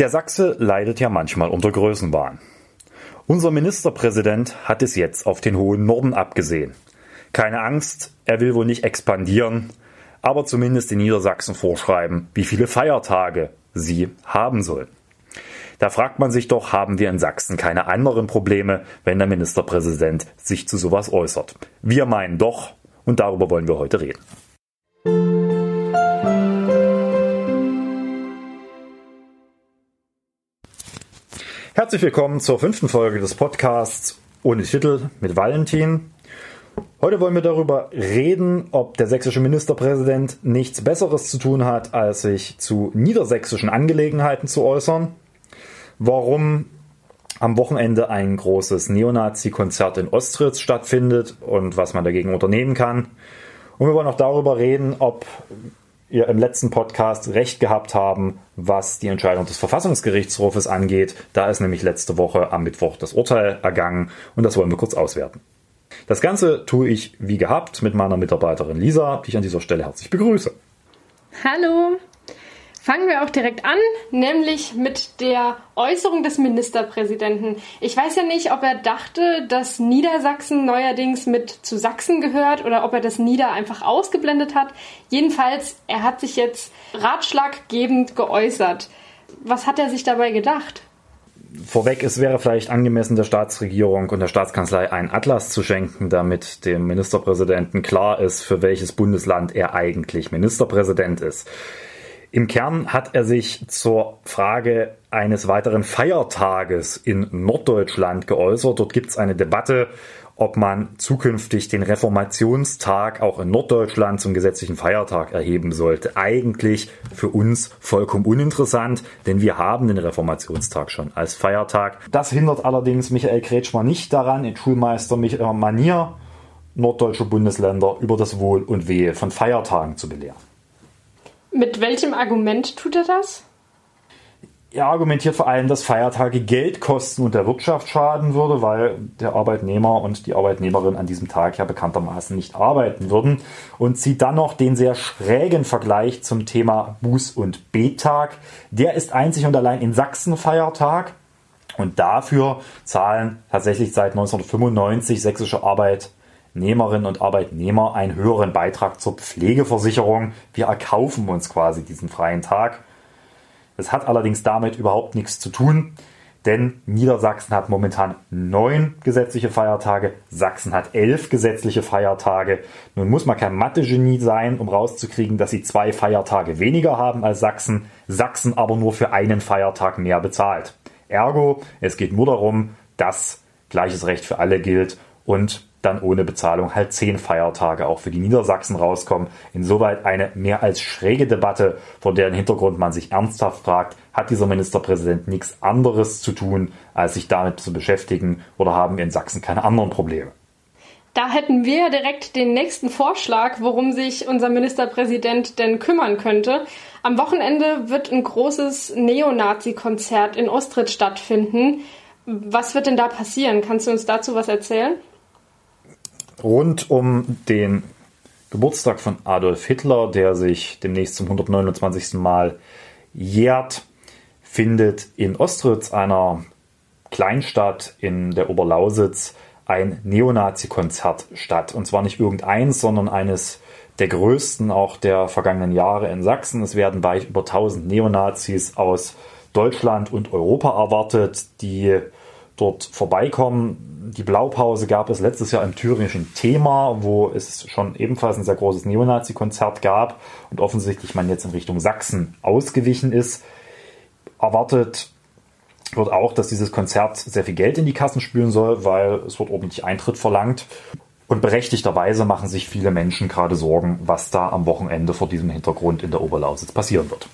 Der Sachse leidet ja manchmal unter Größenwahn. Unser Ministerpräsident hat es jetzt auf den hohen Norden abgesehen. Keine Angst, er will wohl nicht expandieren, aber zumindest in Niedersachsen vorschreiben, wie viele Feiertage sie haben sollen. Da fragt man sich doch, haben wir in Sachsen keine anderen Probleme, wenn der Ministerpräsident sich zu sowas äußert? Wir meinen doch, und darüber wollen wir heute reden. Herzlich willkommen zur fünften Folge des Podcasts ohne Titel mit Valentin. Heute wollen wir darüber reden, ob der sächsische Ministerpräsident nichts Besseres zu tun hat, als sich zu niedersächsischen Angelegenheiten zu äußern, warum am Wochenende ein großes Neonazi-Konzert in Ostritz stattfindet und was man dagegen unternehmen kann. Und wir wollen auch darüber reden, ob ihr im letzten Podcast recht gehabt haben, was die Entscheidung des Verfassungsgerichtshofes angeht. Da ist nämlich letzte Woche am Mittwoch das Urteil ergangen und das wollen wir kurz auswerten. Das Ganze tue ich wie gehabt mit meiner Mitarbeiterin Lisa, die ich an dieser Stelle herzlich begrüße. Hallo, Fangen wir auch direkt an, nämlich mit der Äußerung des Ministerpräsidenten. Ich weiß ja nicht, ob er dachte, dass Niedersachsen neuerdings mit zu Sachsen gehört oder ob er das Nieder einfach ausgeblendet hat. Jedenfalls, er hat sich jetzt ratschlaggebend geäußert. Was hat er sich dabei gedacht? Vorweg, es wäre vielleicht angemessen, der Staatsregierung und der Staatskanzlei einen Atlas zu schenken, damit dem Ministerpräsidenten klar ist, für welches Bundesland er eigentlich Ministerpräsident ist. Im Kern hat er sich zur Frage eines weiteren Feiertages in Norddeutschland geäußert. Dort gibt es eine Debatte, ob man zukünftig den Reformationstag auch in Norddeutschland zum gesetzlichen Feiertag erheben sollte. Eigentlich für uns vollkommen uninteressant, denn wir haben den Reformationstag schon als Feiertag. Das hindert allerdings Michael Kretschmer nicht daran, in Schulmeister Manier norddeutsche Bundesländer über das Wohl und Wehe von Feiertagen zu belehren. Mit welchem Argument tut er das? Er argumentiert vor allem, dass Feiertage Geld kosten und der Wirtschaft schaden würde, weil der Arbeitnehmer und die Arbeitnehmerin an diesem Tag ja bekanntermaßen nicht arbeiten würden und zieht dann noch den sehr schrägen Vergleich zum Thema Buß- und Bettag. Der ist einzig und allein in Sachsen Feiertag und dafür zahlen tatsächlich seit 1995 sächsische Arbeit Nehmerinnen und Arbeitnehmer einen höheren Beitrag zur Pflegeversicherung. Wir erkaufen uns quasi diesen freien Tag. Das hat allerdings damit überhaupt nichts zu tun, denn Niedersachsen hat momentan neun gesetzliche Feiertage, Sachsen hat elf gesetzliche Feiertage. Nun muss man kein Mathe-Genie sein, um rauszukriegen, dass sie zwei Feiertage weniger haben als Sachsen, Sachsen aber nur für einen Feiertag mehr bezahlt. Ergo, es geht nur darum, dass gleiches Recht für alle gilt und dann ohne Bezahlung halt zehn Feiertage auch für die Niedersachsen rauskommen. Insoweit eine mehr als schräge Debatte, vor deren Hintergrund man sich ernsthaft fragt, hat dieser Ministerpräsident nichts anderes zu tun, als sich damit zu beschäftigen oder haben wir in Sachsen keine anderen Probleme? Da hätten wir direkt den nächsten Vorschlag, worum sich unser Ministerpräsident denn kümmern könnte. Am Wochenende wird ein großes Neonazi-Konzert in Ostritz stattfinden. Was wird denn da passieren? Kannst du uns dazu was erzählen? Rund um den Geburtstag von Adolf Hitler, der sich demnächst zum 129. Mal jährt, findet in Ostritz, einer Kleinstadt in der Oberlausitz, ein Neonazi-Konzert statt. Und zwar nicht irgendeins, sondern eines der größten auch der vergangenen Jahre in Sachsen. Es werden weit über 1000 Neonazis aus Deutschland und Europa erwartet, die dort vorbeikommen. Die Blaupause gab es letztes Jahr im thüringischen Thema, wo es schon ebenfalls ein sehr großes Neonazi-Konzert gab und offensichtlich man jetzt in Richtung Sachsen ausgewichen ist. Erwartet wird auch, dass dieses Konzert sehr viel Geld in die Kassen spülen soll, weil es wird ordentlich Eintritt verlangt. Und berechtigterweise machen sich viele Menschen gerade Sorgen, was da am Wochenende vor diesem Hintergrund in der Oberlausitz passieren wird.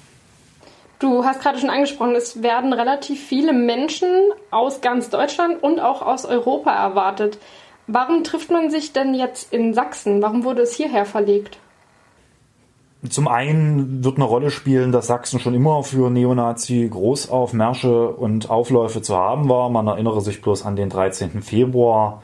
Du hast gerade schon angesprochen, es werden relativ viele Menschen aus ganz Deutschland und auch aus Europa erwartet. Warum trifft man sich denn jetzt in Sachsen? Warum wurde es hierher verlegt? Zum einen wird eine Rolle spielen, dass Sachsen schon immer für Neonazi Großaufmärsche und Aufläufe zu haben war. Man erinnere sich bloß an den 13. Februar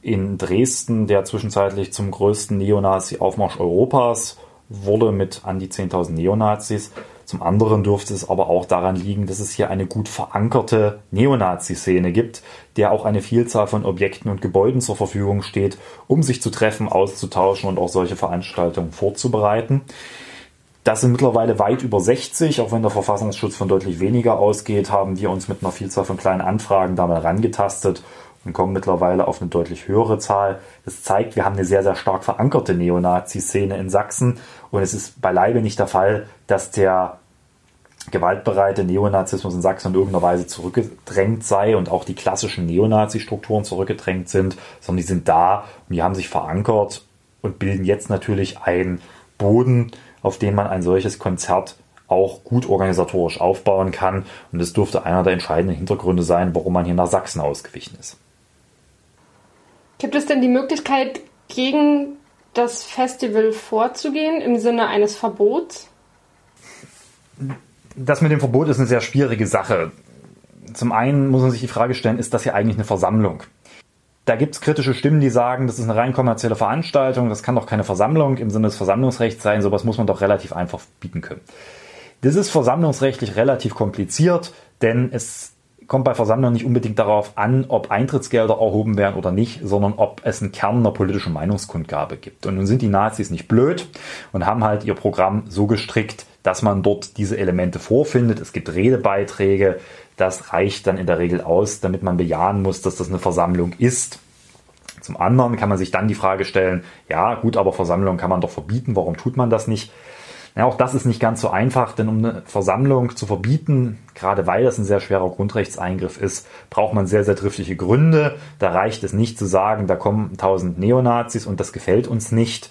in Dresden, der zwischenzeitlich zum größten Neonazi-Aufmarsch Europas wurde mit an die 10.000 Neonazis. Zum anderen dürfte es aber auch daran liegen, dass es hier eine gut verankerte Neonazi-Szene gibt, der auch eine Vielzahl von Objekten und Gebäuden zur Verfügung steht, um sich zu treffen, auszutauschen und auch solche Veranstaltungen vorzubereiten. Das sind mittlerweile weit über 60, auch wenn der Verfassungsschutz von deutlich weniger ausgeht, haben wir uns mit einer Vielzahl von kleinen Anfragen da mal rangetastet und kommen mittlerweile auf eine deutlich höhere Zahl. Das zeigt, wir haben eine sehr, sehr stark verankerte Neonazi-Szene in Sachsen und es ist beileibe nicht der Fall, dass der gewaltbereite Neonazismus in Sachsen in irgendeiner Weise zurückgedrängt sei und auch die klassischen Neonazi-Strukturen zurückgedrängt sind, sondern die sind da und die haben sich verankert und bilden jetzt natürlich einen Boden, auf den man ein solches Konzert auch gut organisatorisch aufbauen kann. Und das dürfte einer der entscheidenden Hintergründe sein, warum man hier nach Sachsen ausgewichen ist. Gibt es denn die Möglichkeit, gegen das Festival vorzugehen im Sinne eines Verbots? Das mit dem Verbot ist eine sehr schwierige Sache. Zum einen muss man sich die Frage stellen, ist das hier eigentlich eine Versammlung? Da gibt es kritische Stimmen, die sagen, das ist eine rein kommerzielle Veranstaltung, das kann doch keine Versammlung im Sinne des Versammlungsrechts sein, sowas muss man doch relativ einfach bieten können. Das ist versammlungsrechtlich relativ kompliziert, denn es kommt bei Versammlungen nicht unbedingt darauf an, ob Eintrittsgelder erhoben werden oder nicht, sondern ob es einen Kern einer politischen Meinungskundgabe gibt. Und nun sind die Nazis nicht blöd und haben halt ihr Programm so gestrickt, dass man dort diese Elemente vorfindet. Es gibt Redebeiträge, das reicht dann in der Regel aus, damit man bejahen muss, dass das eine Versammlung ist. Zum anderen kann man sich dann die Frage stellen, ja gut, aber Versammlungen kann man doch verbieten, warum tut man das nicht? Ja, auch das ist nicht ganz so einfach, denn um eine Versammlung zu verbieten, gerade weil das ein sehr schwerer Grundrechtseingriff ist, braucht man sehr, sehr triftige Gründe. Da reicht es nicht zu sagen, da kommen tausend Neonazis und das gefällt uns nicht,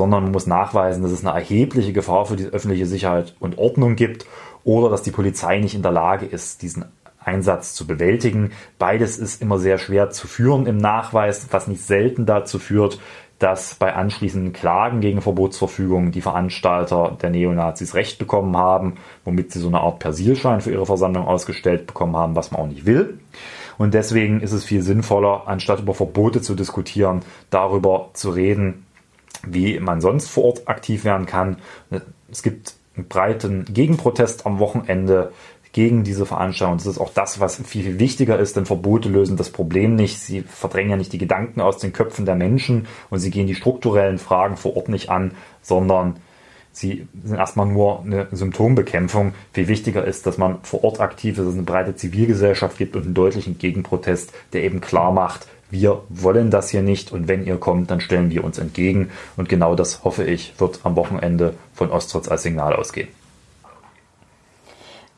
sondern man muss nachweisen, dass es eine erhebliche Gefahr für die öffentliche Sicherheit und Ordnung gibt oder dass die Polizei nicht in der Lage ist, diesen Einsatz zu bewältigen. Beides ist immer sehr schwer zu führen im Nachweis, was nicht selten dazu führt, dass bei anschließenden Klagen gegen Verbotsverfügungen die Veranstalter der Neonazis Recht bekommen haben, womit sie so eine Art Persilschein für ihre Versammlung ausgestellt bekommen haben, was man auch nicht will. Und deswegen ist es viel sinnvoller, anstatt über Verbote zu diskutieren, darüber zu reden, wie man sonst vor Ort aktiv werden kann. Es gibt einen breiten Gegenprotest am Wochenende gegen diese Veranstaltung. Das ist auch das, was viel, viel wichtiger ist, denn Verbote lösen das Problem nicht. Sie verdrängen ja nicht die Gedanken aus den Köpfen der Menschen und sie gehen die strukturellen Fragen vor Ort nicht an, sondern sie sind erstmal nur eine Symptombekämpfung. Viel wichtiger ist, dass man vor Ort aktiv ist, dass es eine breite Zivilgesellschaft gibt und einen deutlichen Gegenprotest, der eben klar macht, wir wollen das hier nicht und wenn ihr kommt, dann stellen wir uns entgegen. Und genau das, hoffe ich, wird am Wochenende von Ostritz als Signal ausgehen.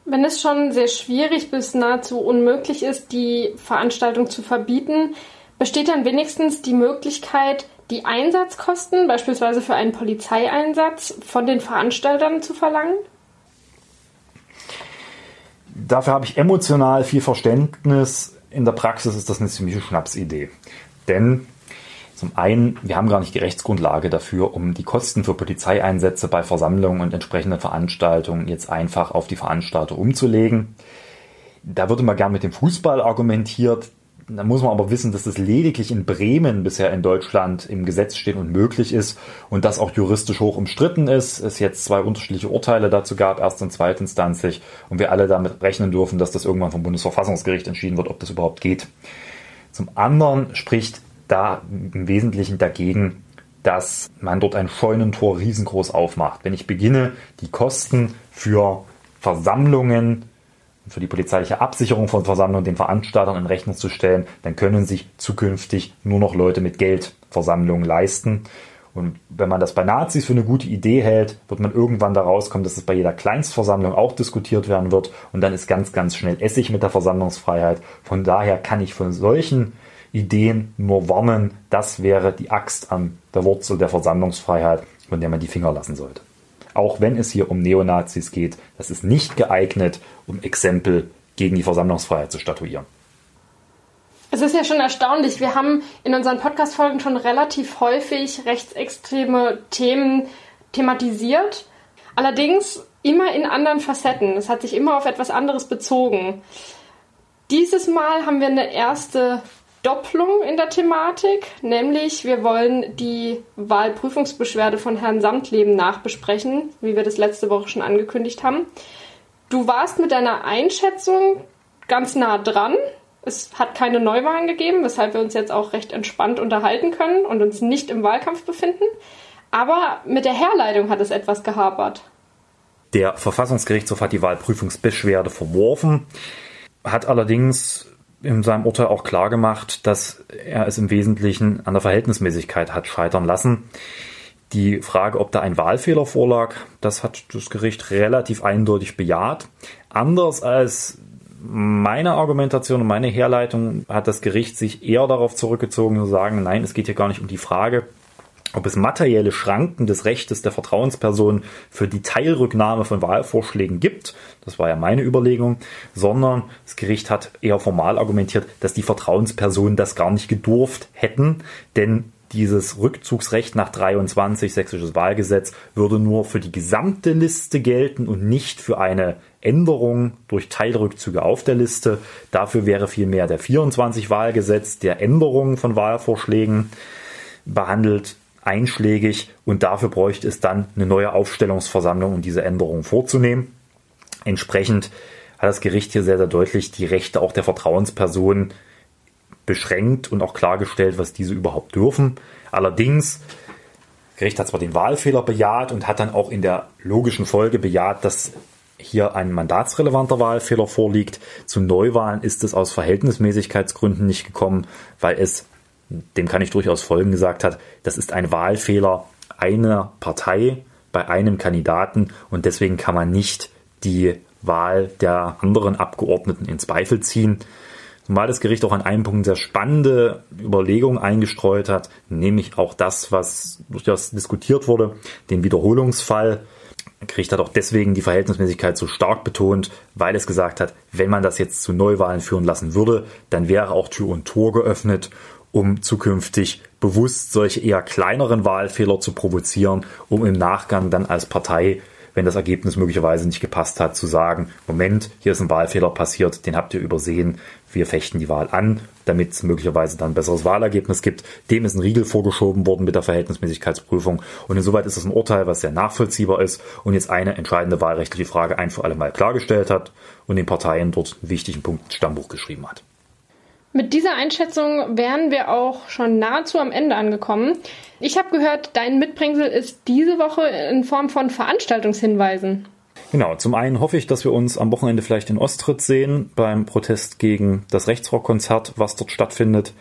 Wenn es schon sehr schwierig bis nahezu unmöglich ist, die Veranstaltung zu verbieten, besteht dann wenigstens die Möglichkeit, die Einsatzkosten, beispielsweise für einen Polizeieinsatz, von den Veranstaltern zu verlangen? Dafür habe ich emotional viel Verständnis. In der Praxis ist das eine ziemliche Schnapsidee. Denn zum einen, wir haben gar nicht die Rechtsgrundlage dafür, um die Kosten für Polizeieinsätze bei Versammlungen und entsprechenden Veranstaltungen jetzt einfach auf die Veranstalter umzulegen. Da wird immer gern mit dem Fußball argumentiert. Da muss man aber wissen, dass das lediglich in Bremen bisher in Deutschland im Gesetz steht und möglich ist und das auch juristisch hoch umstritten ist. Es jetzt zwei unterschiedliche Urteile dazu gab, erst und zweitinstanzlich und wir alle damit rechnen dürfen, dass das irgendwann vom Bundesverfassungsgericht entschieden wird, ob das überhaupt geht. Zum anderen spricht da im Wesentlichen dagegen, dass man dort ein Scheunentor riesengroß aufmacht. Wenn ich beginne, die Kosten für Versammlungen, für die polizeiliche Absicherung von Versammlungen den Veranstaltern in Rechnung zu stellen, dann können sich zukünftig nur noch Leute mit Geld Versammlungen leisten. Und wenn man das bei Nazis für eine gute Idee hält, wird man irgendwann da rauskommen, dass es bei jeder Kleinstversammlung auch diskutiert werden wird. Und dann ist ganz, ganz schnell Essig mit der Versammlungsfreiheit. Von daher kann ich von solchen Ideen nur warnen, das wäre die Axt an der Wurzel der Versammlungsfreiheit, von der man die Finger lassen sollte. Auch wenn es hier um Neonazis geht, das ist nicht geeignet, um Exempel gegen die Versammlungsfreiheit zu statuieren. Es ist ja schon erstaunlich. Wir haben in unseren Podcast-Folgen schon relativ häufig rechtsextreme Themen thematisiert. Allerdings immer in anderen Facetten. Es hat sich immer auf etwas anderes bezogen. Dieses Mal haben wir eine erste Doppelung in der Thematik, nämlich wir wollen die Wahlprüfungsbeschwerde von Herrn Samtleben nachbesprechen, wie wir das letzte Woche schon angekündigt haben. Du warst mit deiner Einschätzung ganz nah dran. Es hat keine Neuwahlen gegeben, weshalb wir uns jetzt auch recht entspannt unterhalten können und uns nicht im Wahlkampf befinden. Aber mit der Herleitung hat es etwas gehapert. Der Verfassungsgerichtshof hat die Wahlprüfungsbeschwerde verworfen, hat allerdings in seinem Urteil auch klargemacht, dass er es im Wesentlichen an der Verhältnismäßigkeit hat scheitern lassen. Die Frage, ob da ein Wahlfehler vorlag, das hat das Gericht relativ eindeutig bejaht. Anders als meine Argumentation und meine Herleitung hat das Gericht sich eher darauf zurückgezogen zu sagen, nein, es geht hier gar nicht um die Frage, ob es materielle Schranken des Rechtes der Vertrauensperson für die Teilrücknahme von Wahlvorschlägen gibt, das war ja meine Überlegung, sondern das Gericht hat eher formal argumentiert, dass die Vertrauenspersonen das gar nicht gedurft hätten, denn dieses Rückzugsrecht nach 23 sächsisches Wahlgesetz würde nur für die gesamte Liste gelten und nicht für eine Änderung durch Teilrückzüge auf der Liste. Dafür wäre vielmehr der 24 Wahlgesetz der Änderungen von Wahlvorschlägen behandelt einschlägig und dafür bräuchte es dann eine neue Aufstellungsversammlung, um diese Änderungen vorzunehmen. Entsprechend hat das Gericht hier sehr, sehr deutlich die Rechte auch der Vertrauenspersonen beschränkt und auch klargestellt, was diese überhaupt dürfen. Allerdings, das Gericht hat zwar den Wahlfehler bejaht und hat dann auch in der logischen Folge bejaht, dass hier ein mandatsrelevanter Wahlfehler vorliegt. Zu Neuwahlen ist es aus Verhältnismäßigkeitsgründen nicht gekommen, weil es dem kann ich durchaus folgen, gesagt hat, das ist ein Wahlfehler einer Partei bei einem Kandidaten und deswegen kann man nicht die Wahl der anderen Abgeordneten in Zweifel ziehen. Zumal das Gericht auch an einem Punkt sehr spannende Überlegungen eingestreut hat, nämlich auch das, was durchaus diskutiert wurde, den Wiederholungsfall. Das Gericht hat auch deswegen die Verhältnismäßigkeit so stark betont, weil es gesagt hat, wenn man das jetzt zu Neuwahlen führen lassen würde, dann wäre auch Tür und Tor geöffnet um zukünftig bewusst solche eher kleineren Wahlfehler zu provozieren, um im Nachgang dann als Partei, wenn das Ergebnis möglicherweise nicht gepasst hat, zu sagen, Moment, hier ist ein Wahlfehler passiert, den habt ihr übersehen, wir fechten die Wahl an, damit es möglicherweise dann ein besseres Wahlergebnis gibt. Dem ist ein Riegel vorgeschoben worden mit der Verhältnismäßigkeitsprüfung und insoweit ist es ein Urteil, was sehr nachvollziehbar ist und jetzt eine entscheidende wahlrechtliche Frage ein für alle Mal klargestellt hat und den Parteien dort einen wichtigen Punkt Stammbuch geschrieben hat. Mit dieser Einschätzung wären wir auch schon nahezu am Ende angekommen. Ich habe gehört, dein Mitbringsel ist diese Woche in Form von Veranstaltungshinweisen. Genau, zum einen hoffe ich, dass wir uns am Wochenende vielleicht in Ostritt sehen beim Protest gegen das Rechtsrockkonzert, was dort stattfindet.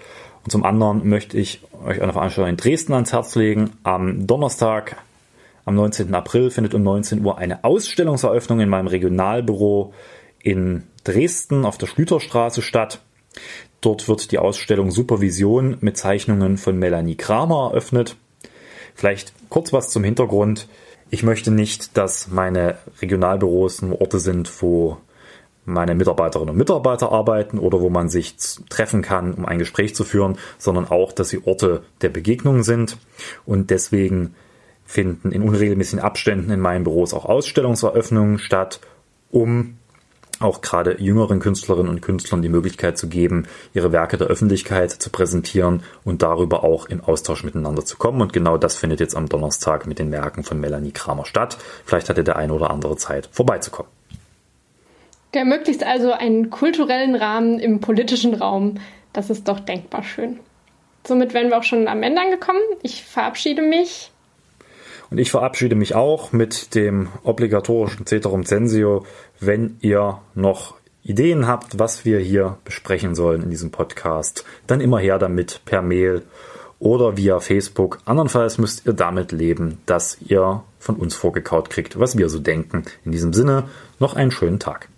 Und zum anderen möchte ich euch eine Veranstaltung in Dresden ans Herz legen. Am Donnerstag, am 19. April, findet um 19 Uhr eine Ausstellungseröffnung in meinem Regionalbüro in Dresden auf der Schlüterstraße statt. Dort wird die Ausstellung Supervision mit Zeichnungen von Melanie Kramer eröffnet. Vielleicht kurz was zum Hintergrund. Ich möchte nicht, dass meine Regionalbüros nur Orte sind, wo meine Mitarbeiterinnen und Mitarbeiter arbeiten oder wo man sich treffen kann, um ein Gespräch zu führen, sondern auch, dass sie Orte der Begegnung sind. Und deswegen finden in unregelmäßigen Abständen in meinen Büros auch Ausstellungseröffnungen statt, um auch gerade jüngeren Künstlerinnen und Künstlern die Möglichkeit zu geben, ihre Werke der Öffentlichkeit zu präsentieren und darüber auch im Austausch miteinander zu kommen. Und genau das findet jetzt am Donnerstag mit den Werken von Melanie Kramer statt. Vielleicht hatte der eine oder andere Zeit, vorbeizukommen. Der ermöglicht also einen kulturellen Rahmen im politischen Raum. Das ist doch denkbar schön. Somit wären wir auch schon am Ende angekommen. Ich verabschiede mich. Und ich verabschiede mich auch mit dem obligatorischen Ceterum Censio wenn ihr noch Ideen habt, was wir hier besprechen sollen in diesem Podcast, dann immer her damit per Mail oder via Facebook. Andernfalls müsst ihr damit leben, dass ihr von uns vorgekaut kriegt, was wir so denken. In diesem Sinne, noch einen schönen Tag.